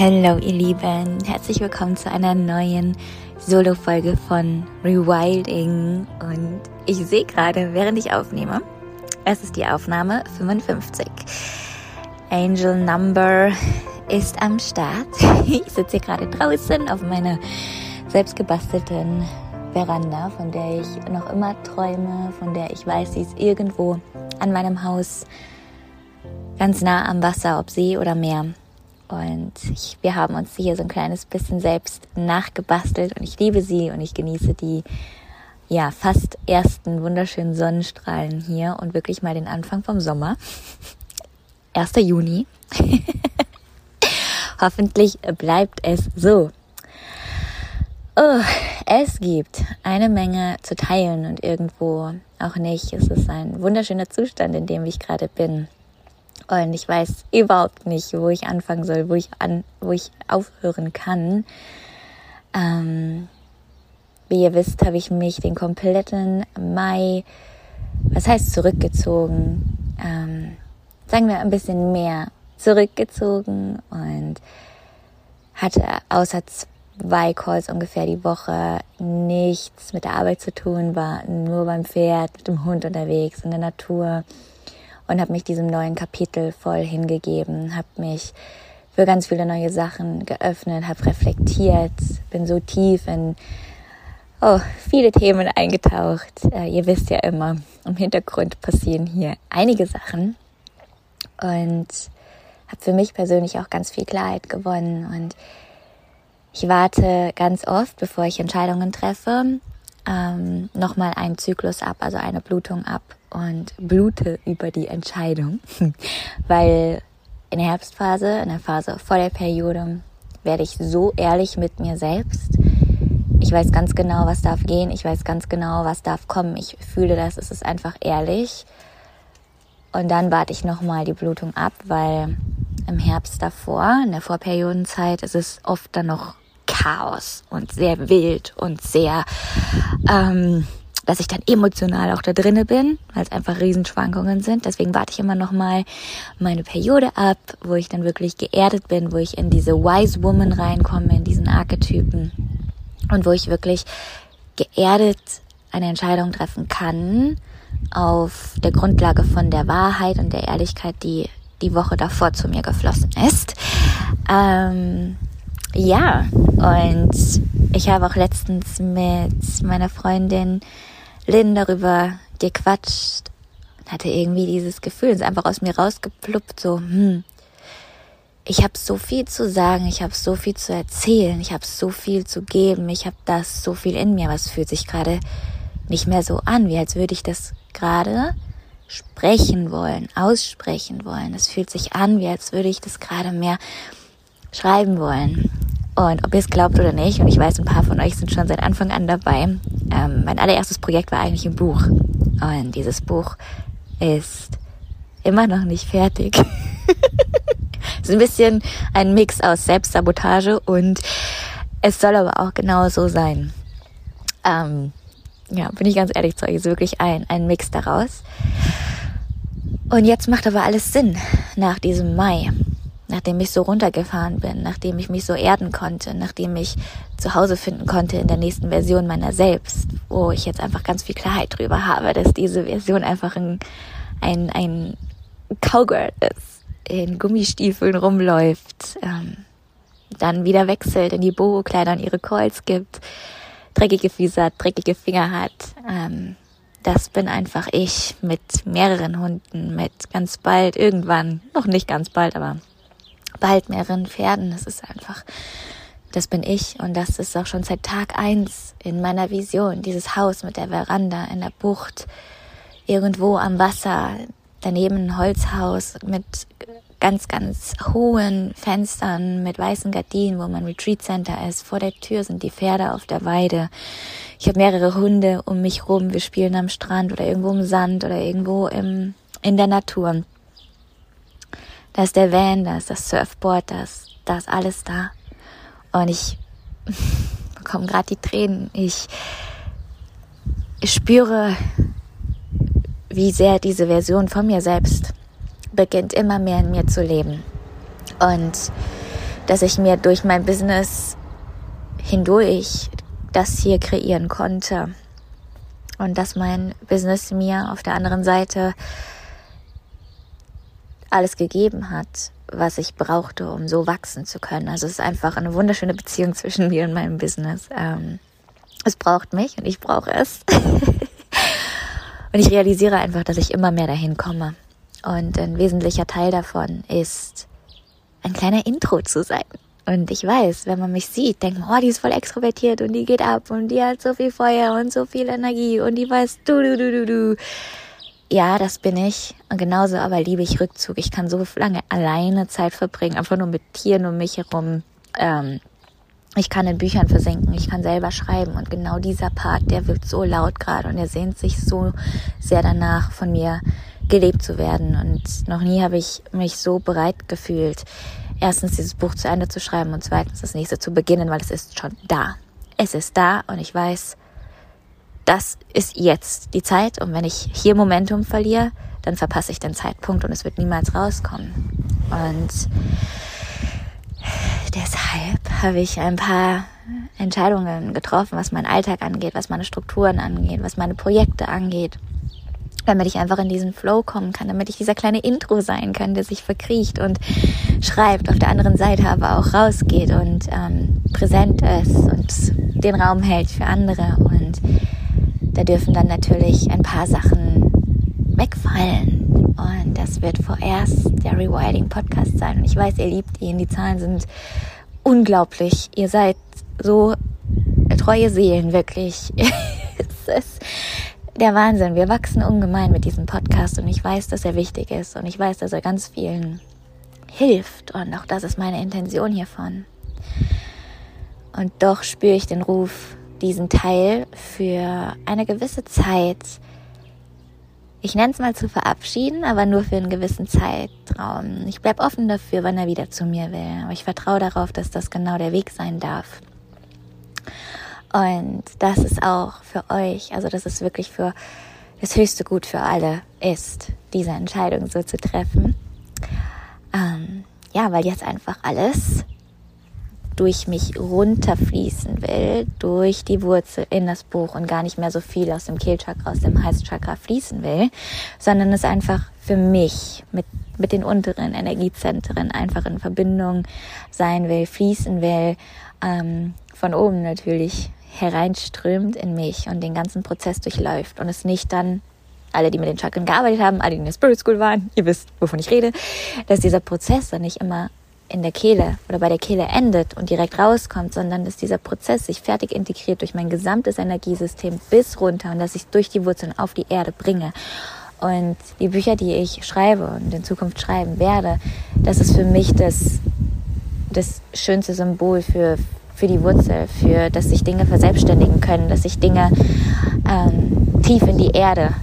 Hallo ihr Lieben, herzlich willkommen zu einer neuen Solo-Folge von Rewilding und ich sehe gerade, während ich aufnehme, es ist die Aufnahme 55. Angel Number ist am Start. Ich sitze hier gerade draußen auf meiner selbstgebastelten Veranda, von der ich noch immer träume, von der ich weiß, sie ist irgendwo an meinem Haus ganz nah am Wasser, ob See oder Meer. Und ich, wir haben uns hier so ein kleines bisschen selbst nachgebastelt und ich liebe sie und ich genieße die ja fast ersten wunderschönen Sonnenstrahlen hier und wirklich mal den Anfang vom Sommer. 1. Juni. Hoffentlich bleibt es so. Oh, es gibt eine Menge zu teilen und irgendwo auch nicht. Es ist ein wunderschöner Zustand, in dem ich gerade bin. Und ich weiß überhaupt nicht, wo ich anfangen soll, wo ich an, wo ich aufhören kann. Ähm, wie ihr wisst, habe ich mich den kompletten Mai, was heißt zurückgezogen, ähm, sagen wir ein bisschen mehr zurückgezogen und hatte außer zwei Calls ungefähr die Woche nichts mit der Arbeit zu tun, war nur beim Pferd, mit dem Hund unterwegs, in der Natur und habe mich diesem neuen Kapitel voll hingegeben, habe mich für ganz viele neue Sachen geöffnet, habe reflektiert, bin so tief in oh, viele Themen eingetaucht. Äh, ihr wisst ja immer, im Hintergrund passieren hier einige Sachen. Und habe für mich persönlich auch ganz viel Klarheit gewonnen. Und ich warte ganz oft, bevor ich Entscheidungen treffe, ähm, nochmal einen Zyklus ab, also eine Blutung ab und blute über die Entscheidung, weil in der Herbstphase, in der Phase vor der Periode, werde ich so ehrlich mit mir selbst. Ich weiß ganz genau, was darf gehen. Ich weiß ganz genau, was darf kommen. Ich fühle das. Es ist einfach ehrlich. Und dann warte ich nochmal die Blutung ab, weil im Herbst davor, in der Vorperiodenzeit, ist es oft dann noch Chaos und sehr wild und sehr ähm, dass ich dann emotional auch da drinne bin, weil es einfach Riesenschwankungen sind. Deswegen warte ich immer noch mal meine Periode ab, wo ich dann wirklich geerdet bin, wo ich in diese Wise Woman reinkomme, in diesen Archetypen und wo ich wirklich geerdet eine Entscheidung treffen kann auf der Grundlage von der Wahrheit und der Ehrlichkeit, die die Woche davor zu mir geflossen ist. Ähm, ja, und ich habe auch letztens mit meiner Freundin Lynn darüber gequatscht und hatte irgendwie dieses Gefühl, es ist einfach aus mir rausgepluppt, so, hm, ich habe so viel zu sagen, ich habe so viel zu erzählen, ich habe so viel zu geben, ich habe das so viel in mir, was fühlt sich gerade nicht mehr so an, wie als würde ich das gerade sprechen wollen, aussprechen wollen. Es fühlt sich an, wie als würde ich das gerade mehr schreiben wollen. Und ob ihr es glaubt oder nicht, und ich weiß, ein paar von euch sind schon seit Anfang an dabei, ähm, mein allererstes Projekt war eigentlich ein Buch. Und dieses Buch ist immer noch nicht fertig. ist ein bisschen ein Mix aus Selbstsabotage und es soll aber auch genau so sein. Ähm, ja, bin ich ganz ehrlich zu euch, ist wirklich ein, ein Mix daraus. Und jetzt macht aber alles Sinn nach diesem Mai nachdem ich so runtergefahren bin, nachdem ich mich so erden konnte, nachdem ich zu Hause finden konnte in der nächsten Version meiner selbst, wo ich jetzt einfach ganz viel Klarheit drüber habe, dass diese Version einfach ein, ein, ein Cowgirl ist, in Gummistiefeln rumläuft, ähm, dann wieder wechselt, in die Boho-Kleider und ihre Calls gibt, dreckige Füße hat, dreckige Finger hat. Ähm, das bin einfach ich mit mehreren Hunden, mit ganz bald, irgendwann, noch nicht ganz bald, aber bald mehreren Pferden. Das ist einfach, das bin ich und das ist auch schon seit Tag eins in meiner Vision. Dieses Haus mit der Veranda in der Bucht, irgendwo am Wasser, daneben ein Holzhaus mit ganz, ganz hohen Fenstern mit weißen Gardinen, wo mein Retreat Center ist. Vor der Tür sind die Pferde auf der Weide. Ich habe mehrere Hunde um mich rum. Wir spielen am Strand oder irgendwo im Sand oder irgendwo im, in der Natur. Da ist der Van, da ist das Surfboard, da ist, da ist alles da. Und ich bekomme gerade die Tränen. Ich, ich spüre, wie sehr diese Version von mir selbst beginnt immer mehr in mir zu leben. Und dass ich mir durch mein Business hindurch das hier kreieren konnte und dass mein Business mir auf der anderen Seite alles gegeben hat, was ich brauchte, um so wachsen zu können. Also es ist einfach eine wunderschöne Beziehung zwischen mir und meinem Business. Ähm, es braucht mich und ich brauche es. und ich realisiere einfach, dass ich immer mehr dahin komme. Und ein wesentlicher Teil davon ist, ein kleiner Intro zu sein. Und ich weiß, wenn man mich sieht, denkt man, oh, die ist voll extrovertiert und die geht ab und die hat so viel Feuer und so viel Energie und die weiß du, du, du, du, du. Ja, das bin ich. Und genauso aber liebe ich Rückzug. Ich kann so lange alleine Zeit verbringen, einfach nur mit Tieren um mich herum. Ähm, ich kann in Büchern versinken, ich kann selber schreiben. Und genau dieser Part, der wird so laut gerade und er sehnt sich so sehr danach, von mir gelebt zu werden. Und noch nie habe ich mich so bereit gefühlt, erstens dieses Buch zu Ende zu schreiben und zweitens das nächste zu beginnen, weil es ist schon da. Es ist da und ich weiß, das ist jetzt die Zeit und wenn ich hier Momentum verliere, dann verpasse ich den Zeitpunkt und es wird niemals rauskommen. Und deshalb habe ich ein paar Entscheidungen getroffen, was meinen Alltag angeht, was meine Strukturen angeht, was meine Projekte angeht damit ich einfach in diesen Flow kommen kann, damit ich dieser kleine Intro sein kann, der sich verkriecht und schreibt, auf der anderen Seite aber auch rausgeht und ähm, präsent ist und den Raum hält für andere. Und da dürfen dann natürlich ein paar Sachen wegfallen. Und das wird vorerst der Rewilding Podcast sein. Und ich weiß, ihr liebt ihn. Die Zahlen sind unglaublich. Ihr seid so treue Seelen, wirklich. es ist der Wahnsinn. Wir wachsen ungemein mit diesem Podcast und ich weiß, dass er wichtig ist und ich weiß, dass er ganz vielen hilft und auch das ist meine Intention hiervon. Und doch spüre ich den Ruf, diesen Teil für eine gewisse Zeit, ich nenne es mal zu verabschieden, aber nur für einen gewissen Zeitraum. Ich bleibe offen dafür, wann er wieder zu mir will. Aber ich vertraue darauf, dass das genau der Weg sein darf. Und das ist auch für euch, also das ist wirklich für das höchste Gut für alle ist, diese Entscheidung so zu treffen. Ähm, ja, weil jetzt einfach alles durch mich runterfließen will, durch die Wurzel in das Buch und gar nicht mehr so viel aus dem Kehlchakra, aus dem Halschakra fließen will, sondern es einfach für mich mit, mit den unteren Energiezentren einfach in Verbindung sein will, fließen will, ähm, von oben natürlich hereinströmt in mich und den ganzen Prozess durchläuft und es nicht dann alle, die mit den Chakren gearbeitet haben, alle, die in der Spirit School waren, ihr wisst, wovon ich rede, dass dieser Prozess dann nicht immer in der Kehle oder bei der Kehle endet und direkt rauskommt, sondern dass dieser Prozess sich fertig integriert durch mein gesamtes Energiesystem bis runter und dass ich durch die Wurzeln auf die Erde bringe. Und die Bücher, die ich schreibe und in Zukunft schreiben werde, das ist für mich das, das schönste Symbol für, für die Wurzel, für dass sich Dinge verselbstständigen können, dass sich Dinge ähm, tief in die Erde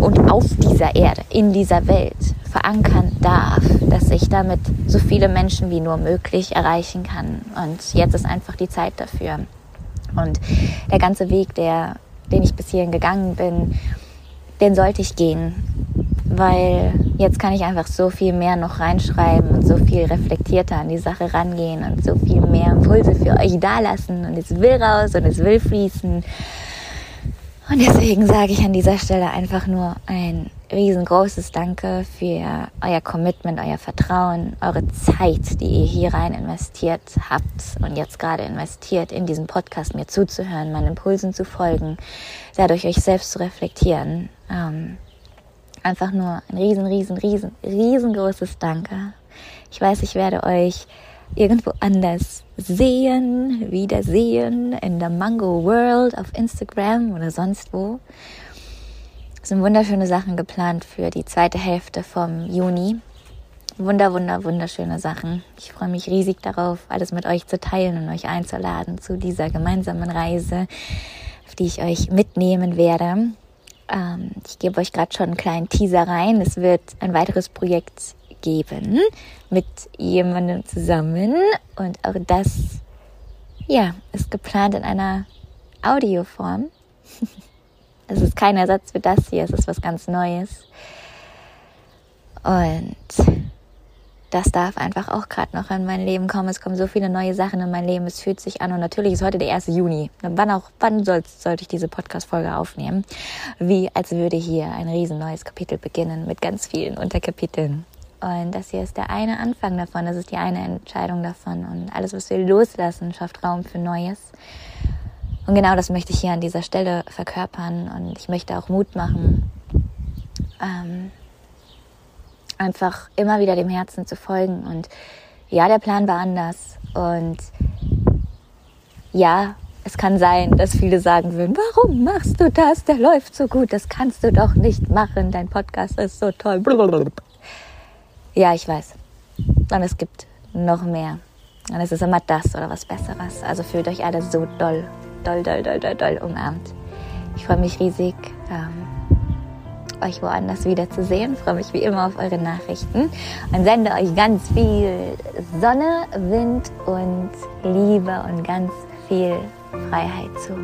und auf dieser Erde, in dieser Welt verankern darf, dass ich damit so viele Menschen wie nur möglich erreichen kann. Und jetzt ist einfach die Zeit dafür. Und der ganze Weg, der, den ich bis hierhin gegangen bin, den sollte ich gehen weil jetzt kann ich einfach so viel mehr noch reinschreiben und so viel reflektierter an die Sache rangehen und so viel mehr Impulse für euch dalassen und es will raus und es will fließen. Und deswegen sage ich an dieser Stelle einfach nur ein riesengroßes Danke für euer Commitment, euer Vertrauen, eure Zeit, die ihr hier rein investiert habt und jetzt gerade investiert, in diesen Podcast mir zuzuhören, meinen Impulsen zu folgen, dadurch euch selbst zu reflektieren. Ähm, einfach nur ein riesen, riesen, riesen, riesengroßes Danke. Ich weiß, ich werde euch irgendwo anders sehen, wiedersehen in der Mango World auf Instagram oder sonst wo. Es sind wunderschöne Sachen geplant für die zweite Hälfte vom Juni. Wunder, wunder, wunderschöne Sachen. Ich freue mich riesig darauf, alles mit euch zu teilen und euch einzuladen zu dieser gemeinsamen Reise, auf die ich euch mitnehmen werde. Ähm, ich gebe euch gerade schon einen kleinen Teaser rein. Es wird ein weiteres Projekt geben mit jemandem zusammen und auch das, ja, ist geplant in einer Audioform. es ist kein Ersatz für das hier, es ist was ganz Neues. Und das darf einfach auch gerade noch in mein Leben kommen. Es kommen so viele neue Sachen in mein Leben. Es fühlt sich an und natürlich ist heute der 1. Juni. Wann auch, wann soll, sollte ich diese Podcast-Folge aufnehmen? Wie als würde hier ein riesen neues Kapitel beginnen mit ganz vielen Unterkapiteln. Und das hier ist der eine Anfang davon, das ist die eine Entscheidung davon. Und alles, was wir loslassen, schafft Raum für Neues. Und genau das möchte ich hier an dieser Stelle verkörpern. Und ich möchte auch Mut machen, ähm, einfach immer wieder dem Herzen zu folgen. Und ja, der Plan war anders. Und ja, es kann sein, dass viele sagen würden, warum machst du das? Der läuft so gut, das kannst du doch nicht machen. Dein Podcast ist so toll. Ja, ich weiß. Und es gibt noch mehr. Und es ist immer das oder was Besseres. Also fühlt euch alle so doll, doll, doll, doll, doll, doll umarmt. Ich freue mich riesig. Ähm, euch woanders wiederzusehen. Freue mich wie immer auf eure Nachrichten und sende euch ganz viel Sonne, Wind und Liebe und ganz viel Freiheit zu.